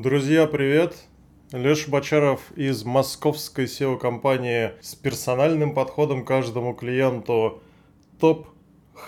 Друзья, привет! Леша Бочаров из московской SEO-компании с персональным подходом каждому клиенту Top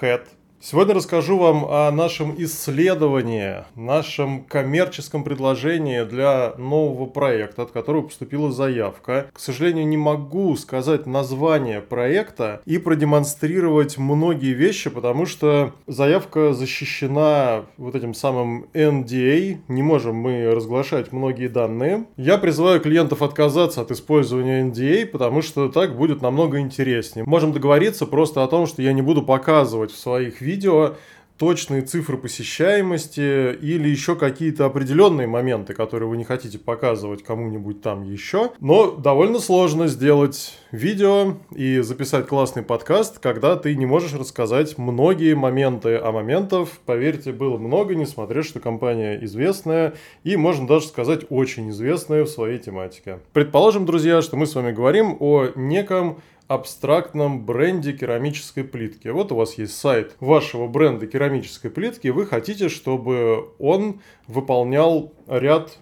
Head – Сегодня расскажу вам о нашем исследовании, нашем коммерческом предложении для нового проекта, от которого поступила заявка. К сожалению, не могу сказать название проекта и продемонстрировать многие вещи, потому что заявка защищена вот этим самым NDA. Не можем мы разглашать многие данные. Я призываю клиентов отказаться от использования NDA, потому что так будет намного интереснее. Можем договориться просто о том, что я не буду показывать в своих видео видео точные цифры посещаемости или еще какие-то определенные моменты, которые вы не хотите показывать кому-нибудь там еще. Но довольно сложно сделать видео и записать классный подкаст, когда ты не можешь рассказать многие моменты, а моментов, поверьте, было много, несмотря что компания известная и, можно даже сказать, очень известная в своей тематике. Предположим, друзья, что мы с вами говорим о неком абстрактном бренде керамической плитки. Вот у вас есть сайт вашего бренда керамической плитки, вы хотите, чтобы он выполнял ряд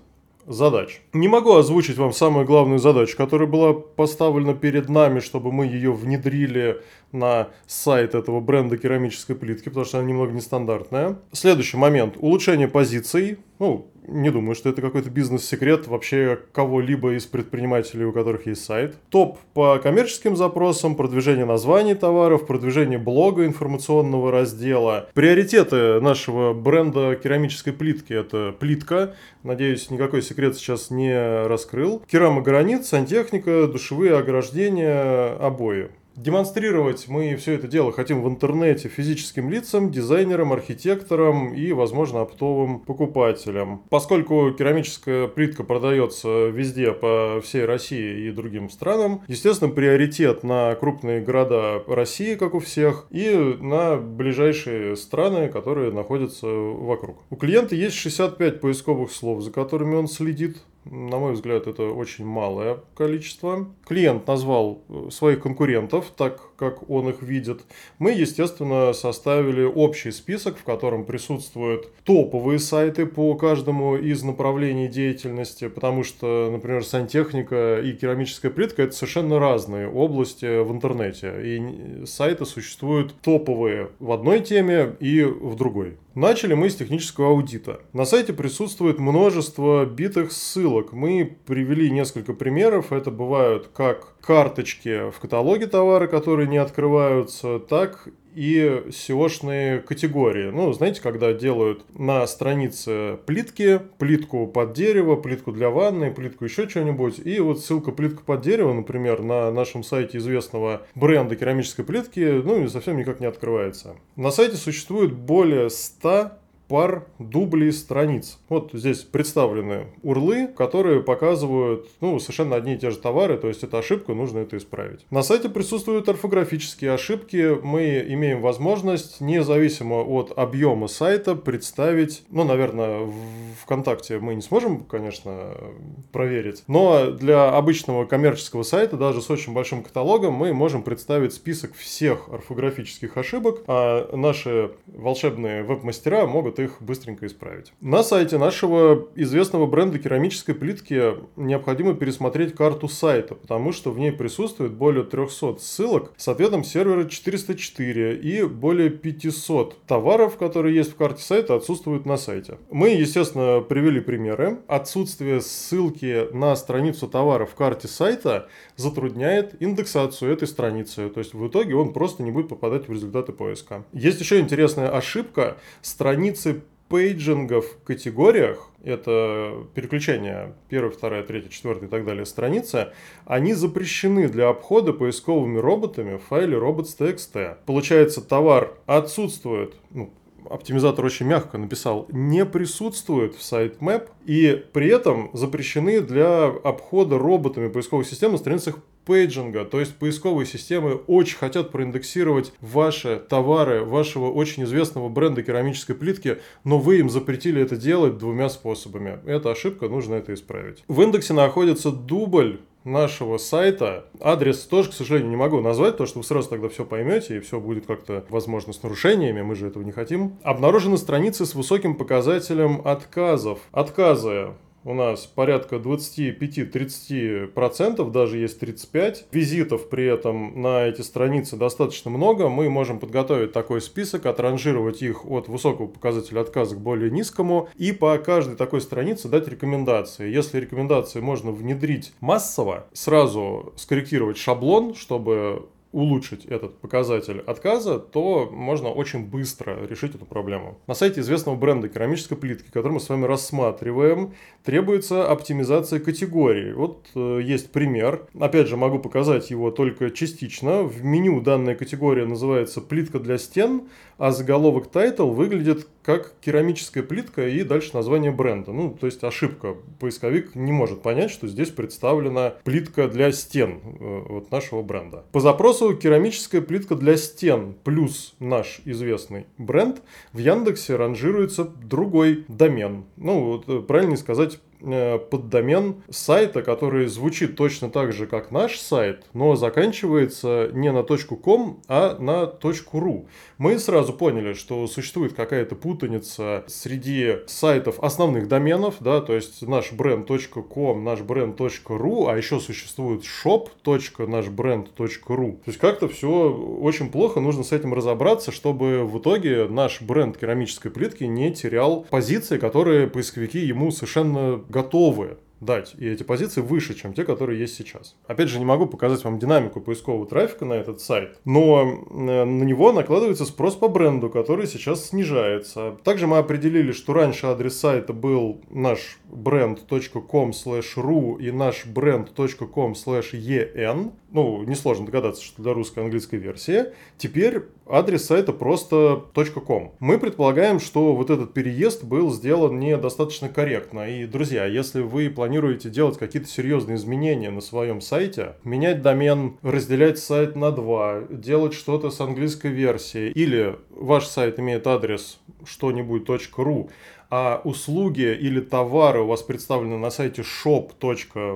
задач. Не могу озвучить вам самую главную задачу, которая была поставлена перед нами, чтобы мы ее внедрили на сайт этого бренда керамической плитки, потому что она немного нестандартная. Следующий момент. Улучшение позиций. Ну, не думаю, что это какой-то бизнес-секрет вообще кого-либо из предпринимателей, у которых есть сайт. Топ по коммерческим запросам, продвижение названий товаров, продвижение блога информационного раздела. Приоритеты нашего бренда керамической плитки – это плитка. Надеюсь, никакой секрет сейчас не раскрыл. Керамогранит, сантехника, душевые ограждения, обои. Демонстрировать мы все это дело хотим в интернете физическим лицам, дизайнерам, архитекторам и, возможно, оптовым покупателям. Поскольку керамическая плитка продается везде по всей России и другим странам, естественно, приоритет на крупные города России, как у всех, и на ближайшие страны, которые находятся вокруг. У клиента есть 65 поисковых слов, за которыми он следит. На мой взгляд, это очень малое количество. Клиент назвал э, своих конкурентов так, как он их видит. Мы, естественно, составили общий список, в котором присутствуют топовые сайты по каждому из направлений деятельности, потому что, например, сантехника и керамическая плитка – это совершенно разные области в интернете. И сайты существуют топовые в одной теме и в другой. Начали мы с технического аудита. На сайте присутствует множество битых ссылок. Мы привели несколько примеров. Это бывают как карточки в каталоге товара, которые не открываются, так и SEO-шные категории. Ну, знаете, когда делают на странице плитки, плитку под дерево, плитку для ванны, плитку еще что-нибудь, и вот ссылка плитка под дерево, например, на нашем сайте известного бренда керамической плитки, ну, и совсем никак не открывается. На сайте существует более 100 пар дублей страниц. Вот здесь представлены урлы, которые показывают ну, совершенно одни и те же товары, то есть это ошибка, нужно это исправить. На сайте присутствуют орфографические ошибки. Мы имеем возможность, независимо от объема сайта, представить, ну, наверное, в ВКонтакте мы не сможем, конечно, проверить, но для обычного коммерческого сайта, даже с очень большим каталогом, мы можем представить список всех орфографических ошибок, а наши волшебные веб-мастера могут их быстренько исправить. На сайте нашего известного бренда керамической плитки необходимо пересмотреть карту сайта, потому что в ней присутствует более 300 ссылок с ответом сервера 404 и более 500 товаров, которые есть в карте сайта, отсутствуют на сайте. Мы, естественно, привели примеры. Отсутствие ссылки на страницу товара в карте сайта затрудняет индексацию этой страницы. То есть в итоге он просто не будет попадать в результаты поиска. Есть еще интересная ошибка. Страницы пейджингов категориях, это переключение первая, вторая, третья, четвертая и так далее страница, они запрещены для обхода поисковыми роботами в файле robots.txt. Получается, товар отсутствует, ну, оптимизатор очень мягко написал, не присутствует в sitemap и при этом запрещены для обхода роботами поисковых систем на страницах пейджинга, то есть поисковые системы очень хотят проиндексировать ваши товары вашего очень известного бренда керамической плитки, но вы им запретили это делать двумя способами. Это ошибка, нужно это исправить. В индексе находится дубль нашего сайта. Адрес тоже, к сожалению, не могу назвать, потому что вы сразу тогда все поймете, и все будет как-то, возможно, с нарушениями, мы же этого не хотим. Обнаружены страницы с высоким показателем отказов. Отказы у нас порядка 25-30%, даже есть 35%. Визитов при этом на эти страницы достаточно много. Мы можем подготовить такой список, отранжировать их от высокого показателя отказа к более низкому и по каждой такой странице дать рекомендации. Если рекомендации можно внедрить массово, сразу скорректировать шаблон, чтобы улучшить этот показатель отказа, то можно очень быстро решить эту проблему. На сайте известного бренда керамической плитки, который мы с вами рассматриваем, требуется оптимизация категорий. Вот э, есть пример. Опять же, могу показать его только частично. В меню данная категория называется «Плитка для стен», а заголовок title выглядит как керамическая плитка и дальше название бренда. Ну, то есть ошибка. Поисковик не может понять, что здесь представлена плитка для стен э, вот нашего бренда. По запросу керамическая плитка для стен плюс наш известный бренд в Яндексе ранжируется другой домен. Ну, вот, э, правильно сказать Э, поддомен сайта, который звучит точно так же, как наш сайт, но заканчивается не на .com, а на .ru. Мы сразу поняли, что существует какая-то путаница среди сайтов основных доменов, да, то есть наш бренд .com, наш бренд .ru, а еще существует shop.нашбренд.ru. То есть как-то все очень плохо, нужно с этим разобраться, чтобы в итоге наш бренд керамической плитки не терял позиции, которые поисковики ему совершенно готовы дать. И эти позиции выше, чем те, которые есть сейчас. Опять же, не могу показать вам динамику поискового трафика на этот сайт, но э, на него накладывается спрос по бренду, который сейчас снижается. Также мы определили, что раньше адрес сайта был наш brand.com ru и наш brand.com en ну, несложно догадаться, что для русской и английской версии. Теперь адрес сайта просто .com. Мы предполагаем, что вот этот переезд был сделан недостаточно корректно. И, друзья, если вы планируете делать какие-то серьезные изменения на своем сайте, менять домен, разделять сайт на два, делать что-то с английской версией, или ваш сайт имеет адрес что-нибудь .ru, а услуги или товары у вас представлены на сайте shop.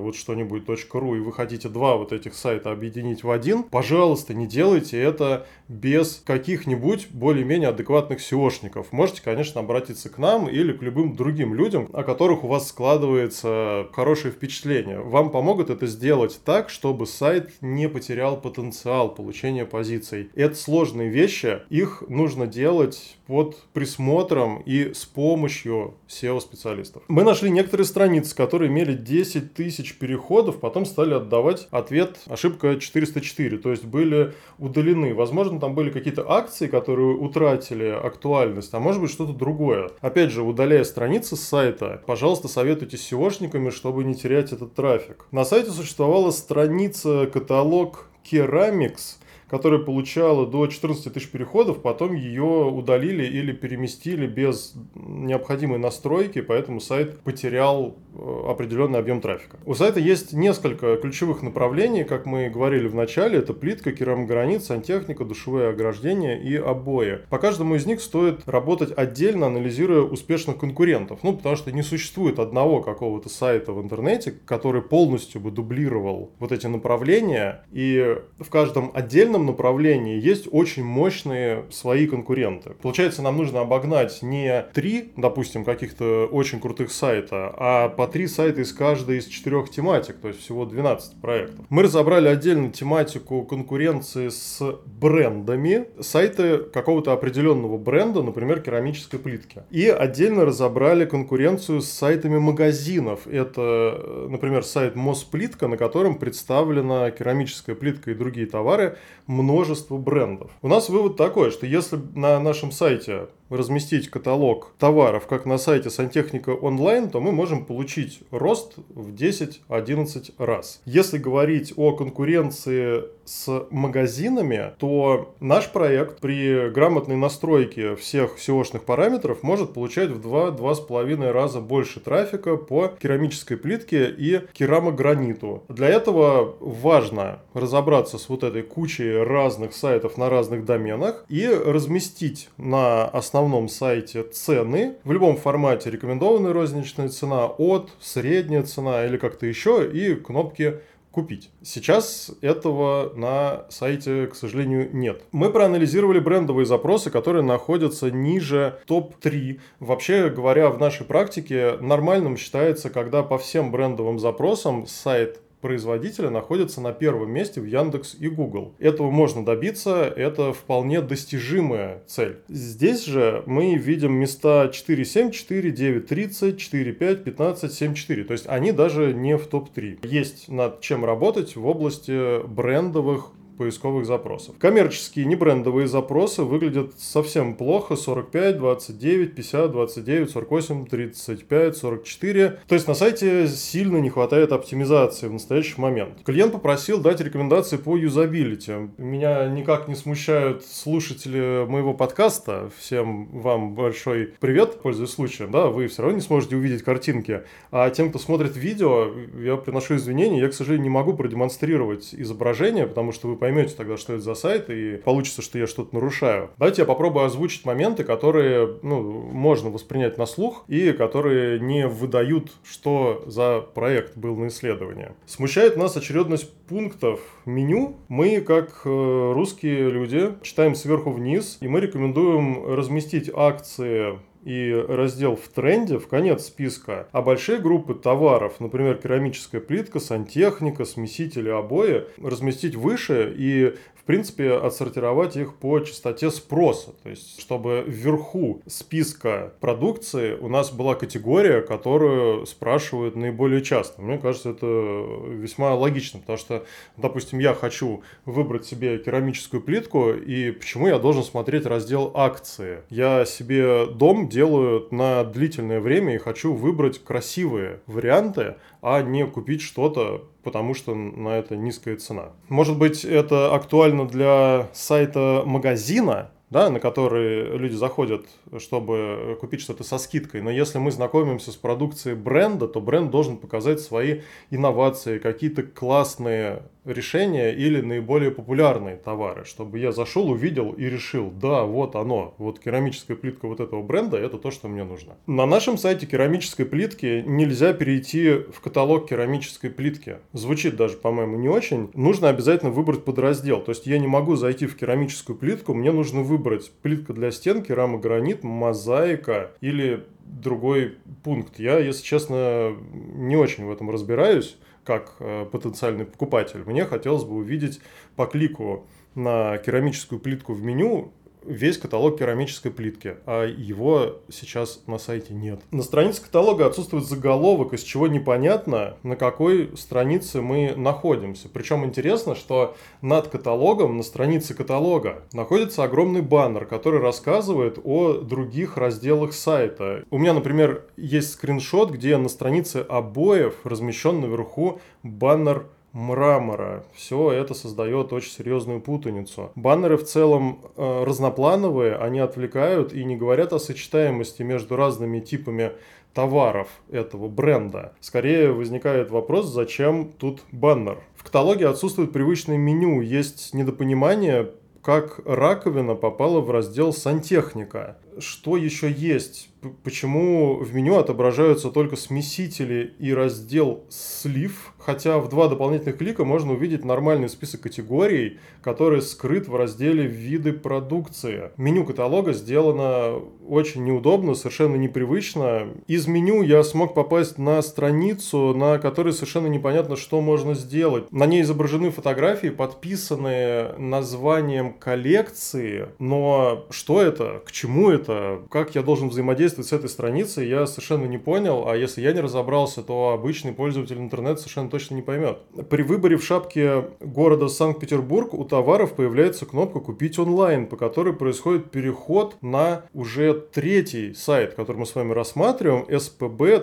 вот что-нибудь.ру, и вы хотите два вот этих сайта объединить в один, пожалуйста, не делайте это без каких-нибудь более-менее адекватных SEOшников. Можете, конечно, обратиться к нам или к любым другим людям, о которых у вас складывается хорошее впечатление. Вам помогут это сделать так, чтобы сайт не потерял потенциал получения позиций. Это сложные вещи, их нужно делать под присмотром и с помощью SEO-специалистов. Мы нашли некоторые страницы, которые имели 10 тысяч переходов, потом стали отдавать ответ ошибка 404, то есть были удалены. Возможно, там были какие-то акции, которые утратили актуальность, а может быть что-то другое. Опять же, удаляя страницы с сайта, пожалуйста, советуйте SEOшниками, чтобы не терять этот трафик. На сайте существовала страница каталог Керамикс, которая получала до 14 тысяч переходов, потом ее удалили или переместили без необходимой настройки, поэтому сайт потерял э, определенный объем трафика. У сайта есть несколько ключевых направлений, как мы говорили в начале, это плитка, керамогранит, сантехника, душевые ограждения и обои. По каждому из них стоит работать отдельно, анализируя успешных конкурентов, ну потому что не существует одного какого-то сайта в интернете, который полностью бы дублировал вот эти направления, и в каждом отдельном этом направлении есть очень мощные свои конкуренты. Получается, нам нужно обогнать не три, допустим, каких-то очень крутых сайта, а по три сайта из каждой из четырех тематик, то есть всего 12 проектов. Мы разобрали отдельно тематику конкуренции с брендами, сайты какого-то определенного бренда, например, керамической плитки. И отдельно разобрали конкуренцию с сайтами магазинов. Это, например, сайт Мосплитка, на котором представлена керамическая плитка и другие товары множество брендов. У нас вывод такой, что если на нашем сайте разместить каталог товаров, как на сайте Сантехника онлайн, то мы можем получить рост в 10-11 раз. Если говорить о конкуренции с магазинами, то наш проект при грамотной настройке всех SEO-шных параметров может получать в 2-2,5 раза больше трафика по керамической плитке и керамограниту. Для этого важно разобраться с вот этой кучей разных сайтов на разных доменах и разместить на основном основном сайте цены в любом формате рекомендованная розничная цена, от, средняя цена или как-то еще и кнопки купить. Сейчас этого на сайте, к сожалению, нет. Мы проанализировали брендовые запросы, которые находятся ниже топ-3. Вообще говоря, в нашей практике нормальным считается, когда по всем брендовым запросам сайт производителя находится на первом месте в Яндекс и Google. Этого можно добиться, это вполне достижимая цель. Здесь же мы видим места 4.7, 4, 9.30, 4.5, 15, 7.4. То есть они даже не в топ-3. Есть над чем работать в области брендовых поисковых запросов. Коммерческие небрендовые запросы выглядят совсем плохо. 45, 29, 50, 29, 48, 35, 44. То есть на сайте сильно не хватает оптимизации в настоящий момент. Клиент попросил дать рекомендации по юзабилити. Меня никак не смущают слушатели моего подкаста. Всем вам большой привет, пользуясь случаем. Да, вы все равно не сможете увидеть картинки. А тем, кто смотрит видео, я приношу извинения. Я, к сожалению, не могу продемонстрировать изображение, потому что вы поймете тогда, что это за сайт, и получится, что я что-то нарушаю. Давайте я попробую озвучить моменты, которые ну, можно воспринять на слух и которые не выдают, что за проект был на исследование. Смущает нас очередность пунктов меню. Мы, как э, русские люди, читаем сверху вниз, и мы рекомендуем разместить акции и раздел в тренде в конец списка, а большие группы товаров, например, керамическая плитка, сантехника, смесители, обои, разместить выше и в принципе, отсортировать их по частоте спроса. То есть, чтобы вверху списка продукции у нас была категория, которую спрашивают наиболее часто. Мне кажется, это весьма логично, потому что, допустим, я хочу выбрать себе керамическую плитку, и почему я должен смотреть раздел акции? Я себе дом делаю на длительное время и хочу выбрать красивые варианты, а не купить что-то, потому что на это низкая цена. Может быть, это актуально для сайта магазина, да, на который люди заходят, чтобы купить что-то со скидкой. Но если мы знакомимся с продукцией бренда, то бренд должен показать свои инновации, какие-то классные решения или наиболее популярные товары, чтобы я зашел, увидел и решил, да, вот оно, вот керамическая плитка вот этого бренда, это то, что мне нужно. На нашем сайте керамической плитки нельзя перейти в каталог керамической плитки. Звучит даже, по-моему, не очень. Нужно обязательно выбрать подраздел. То есть я не могу зайти в керамическую плитку, мне нужно выбрать плитка для стен, керамогранит, мозаика или другой пункт. Я, если честно, не очень в этом разбираюсь как э, потенциальный покупатель, мне хотелось бы увидеть по клику на керамическую плитку в меню весь каталог керамической плитки, а его сейчас на сайте нет. На странице каталога отсутствует заголовок, из чего непонятно, на какой странице мы находимся. Причем интересно, что над каталогом, на странице каталога, находится огромный баннер, который рассказывает о других разделах сайта. У меня, например, есть скриншот, где на странице обоев размещен наверху баннер мрамора. Все это создает очень серьезную путаницу. Баннеры в целом э, разноплановые, они отвлекают и не говорят о сочетаемости между разными типами товаров этого бренда. Скорее возникает вопрос, зачем тут баннер. В каталоге отсутствует привычное меню, есть недопонимание, как раковина попала в раздел сантехника. Что еще есть? Почему в меню отображаются только смесители и раздел слив, хотя в два дополнительных клика можно увидеть нормальный список категорий, который скрыт в разделе «Виды продукции». Меню каталога сделано очень неудобно, совершенно непривычно. Из меню я смог попасть на страницу, на которой совершенно непонятно, что можно сделать. На ней изображены фотографии, подписанные названием коллекции, но что это, к чему это, как я должен взаимодействовать с этой страницей, я совершенно не понял, а если я не разобрался, то обычный пользователь интернета совершенно точно не поймет. При выборе в шапке города Санкт-Петербург у товаров появляется кнопка «Купить онлайн», по которой происходит переход на уже третий сайт, который мы с вами рассматриваем, spb.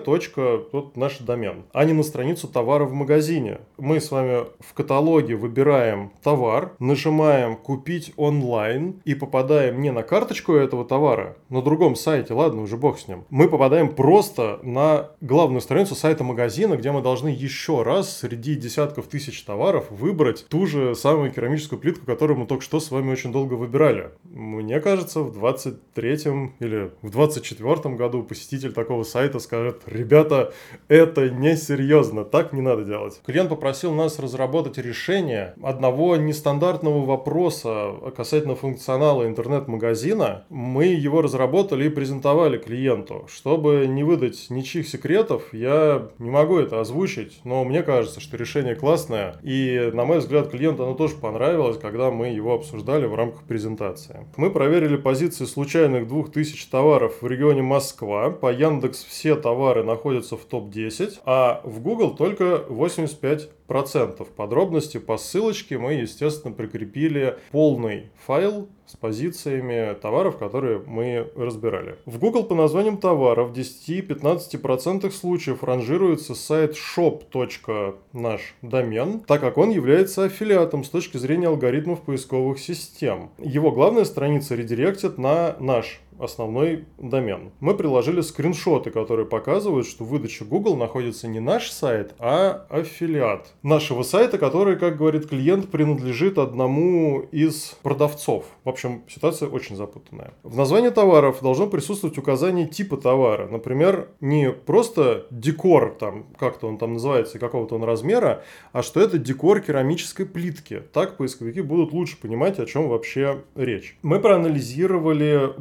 тот наш домен, а не на страницу товара в магазине. Мы с вами в каталоге выбираем товар, нажимаем «Купить онлайн» и попадаем не на карточку этого товара, на другом сайте, ладно, уже бог с ним, мы попадаем просто на главную страницу сайта магазина, где мы должны еще раз среди десятков тысяч товаров выбрать ту же самую керамическую плитку, которую мы только что с вами очень долго выбирали. Мне кажется, в 23-м или в 24-м году посетитель такого сайта скажет, ребята, это несерьезно, так не надо делать. Клиент попросил нас разработать решение одного нестандартного вопроса касательно функционала интернет-магазина. Мы его разработали и презентовали клиенту. Чтобы не выдать ничьих секретов, я не могу это озвучить, но мне кажется, что решение классное. И, на мой взгляд, клиенту оно тоже понравилось, когда мы его обсуждали в рамках презентации. Мы проверили позиции случайных 2000 товаров в регионе Москва. По Яндекс все товары находятся в топ-10, а в Google только 85 процентов. Подробности по ссылочке мы, естественно, прикрепили полный файл с позициями товаров, которые мы разбирали. В Google по названиям товаров в 10-15% случаев ранжируется сайт shop.наш домен, так как он является аффилиатом с точки зрения алгоритмов поисковых систем. Его главная страница редиректит на наш основной домен. Мы приложили скриншоты, которые показывают, что в выдаче Google находится не наш сайт, а аффилиат нашего сайта, который, как говорит клиент, принадлежит одному из продавцов. В общем, ситуация очень запутанная. В названии товаров должно присутствовать указание типа товара. Например, не просто декор, там, как-то он там называется, какого-то он размера, а что это декор керамической плитки. Так поисковики будут лучше понимать, о чем вообще речь. Мы проанализировали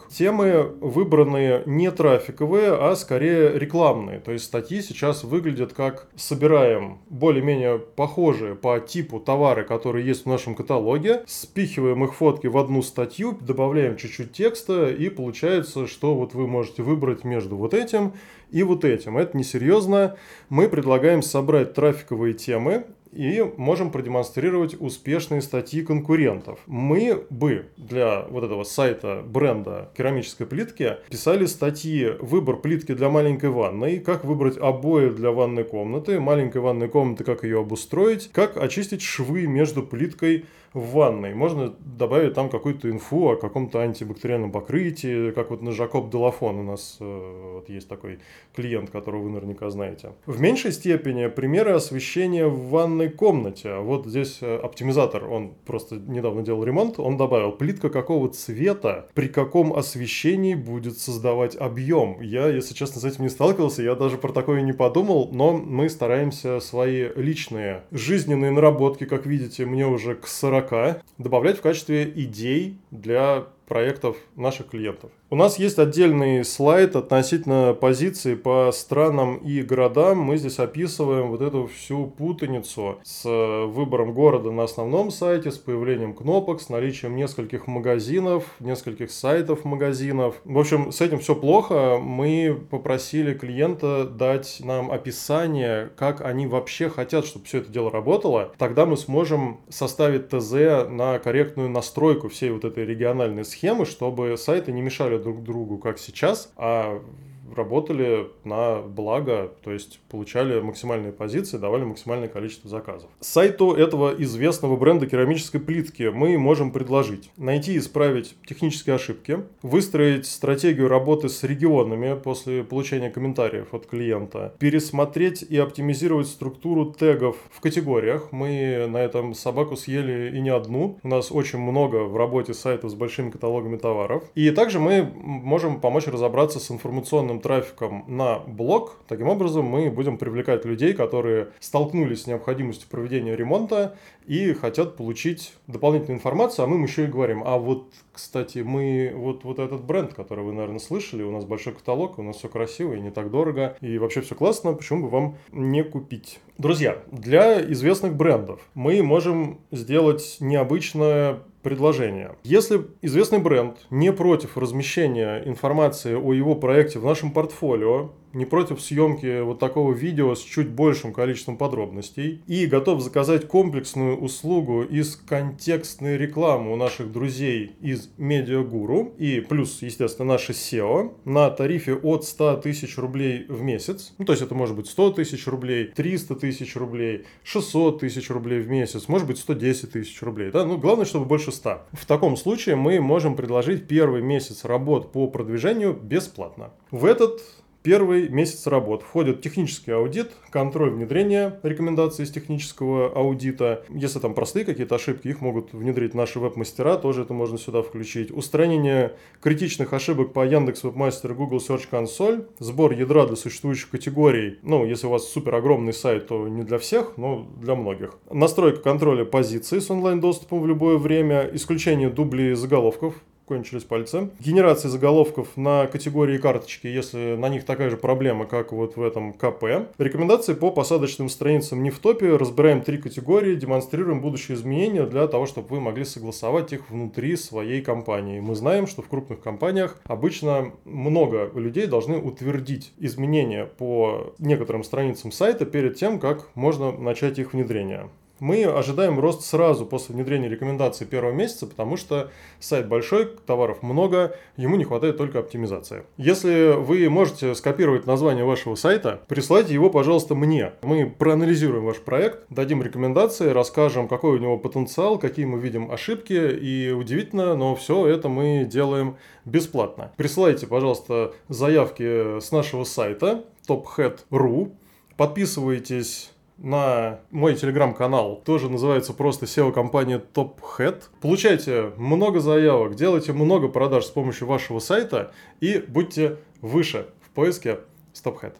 блок Темы выбраны не трафиковые, а скорее рекламные. То есть статьи сейчас выглядят как собираем более-менее похожие по типу товары, которые есть в нашем каталоге, спихиваем их фотки в одну статью, добавляем чуть-чуть текста и получается, что вот вы можете выбрать между вот этим и вот этим. Это несерьезно. Мы предлагаем собрать трафиковые темы и можем продемонстрировать успешные статьи конкурентов. Мы бы для вот этого сайта бренда керамической плитки писали статьи «Выбор плитки для маленькой ванной», «Как выбрать обои для ванной комнаты», «Маленькой ванной комнаты, как ее обустроить», «Как очистить швы между плиткой в ванной. Можно добавить там какую-то инфу о каком-то антибактериальном покрытии, как вот на Жакоб Делафон у нас э, вот есть такой клиент, которого вы наверняка знаете. В меньшей степени примеры освещения в ванной комнате. Вот здесь э, оптимизатор, он просто недавно делал ремонт, он добавил плитка какого цвета, при каком освещении будет создавать объем. Я, если честно, с этим не сталкивался, я даже про такое не подумал, но мы стараемся свои личные жизненные наработки, как видите, мне уже к 40 40 добавлять в качестве идей для проектов наших клиентов. У нас есть отдельный слайд относительно позиции по странам и городам. Мы здесь описываем вот эту всю путаницу с выбором города на основном сайте, с появлением кнопок, с наличием нескольких магазинов, нескольких сайтов магазинов. В общем, с этим все плохо. Мы попросили клиента дать нам описание, как они вообще хотят, чтобы все это дело работало. Тогда мы сможем составить ТЗ на корректную настройку всей вот этой региональной схемы, чтобы сайты не мешали друг другу, как сейчас, а работали на благо, то есть получали максимальные позиции, давали максимальное количество заказов. Сайту этого известного бренда керамической плитки мы можем предложить найти и исправить технические ошибки, выстроить стратегию работы с регионами после получения комментариев от клиента, пересмотреть и оптимизировать структуру тегов в категориях. Мы на этом собаку съели и не одну. У нас очень много в работе сайтов с большими каталогами товаров. И также мы можем помочь разобраться с информационным трафиком на блог. Таким образом, мы будем привлекать людей, которые столкнулись с необходимостью проведения ремонта и хотят получить дополнительную информацию, а мы им еще и говорим, а вот, кстати, мы, вот, вот этот бренд, который вы, наверное, слышали, у нас большой каталог, у нас все красиво и не так дорого, и вообще все классно, почему бы вам не купить? Друзья, для известных брендов мы можем сделать необычное предложение. Если известный бренд не против размещения информации о его проекте в нашем портфолио, не против съемки вот такого видео с чуть большим количеством подробностей и готов заказать комплексную услугу из контекстной рекламы у наших друзей из Медиагуру и плюс, естественно, наше SEO на тарифе от 100 тысяч рублей в месяц. Ну, то есть это может быть 100 тысяч рублей, 300 тысяч рублей, 600 тысяч рублей в месяц, может быть 110 тысяч рублей. Да? Ну, главное, чтобы больше 100. В таком случае мы можем предложить первый месяц работ по продвижению бесплатно. В этот Первый месяц работ входит технический аудит, контроль внедрения рекомендаций из технического аудита. Если там простые какие-то ошибки, их могут внедрить наши веб-мастера, тоже это можно сюда включить. Устранение критичных ошибок по Яндекс Вебмастер Google Search Console, сбор ядра для существующих категорий. Ну, если у вас супер огромный сайт, то не для всех, но для многих. Настройка контроля позиций с онлайн-доступом в любое время, исключение дублей заголовков кончились пальцы. Генерация заголовков на категории карточки, если на них такая же проблема, как вот в этом КП. Рекомендации по посадочным страницам не в топе. Разбираем три категории, демонстрируем будущие изменения для того, чтобы вы могли согласовать их внутри своей компании. Мы знаем, что в крупных компаниях обычно много людей должны утвердить изменения по некоторым страницам сайта перед тем, как можно начать их внедрение мы ожидаем рост сразу после внедрения рекомендаций первого месяца, потому что сайт большой, товаров много, ему не хватает только оптимизации. Если вы можете скопировать название вашего сайта, присылайте его, пожалуйста, мне. Мы проанализируем ваш проект, дадим рекомендации, расскажем, какой у него потенциал, какие мы видим ошибки, и удивительно, но все это мы делаем бесплатно. Присылайте, пожалуйста, заявки с нашего сайта tophead.ru, подписывайтесь на мой телеграм-канал, тоже называется просто SEO-компания Top Head. Получайте много заявок, делайте много продаж с помощью вашего сайта и будьте выше в поиске Stop Head.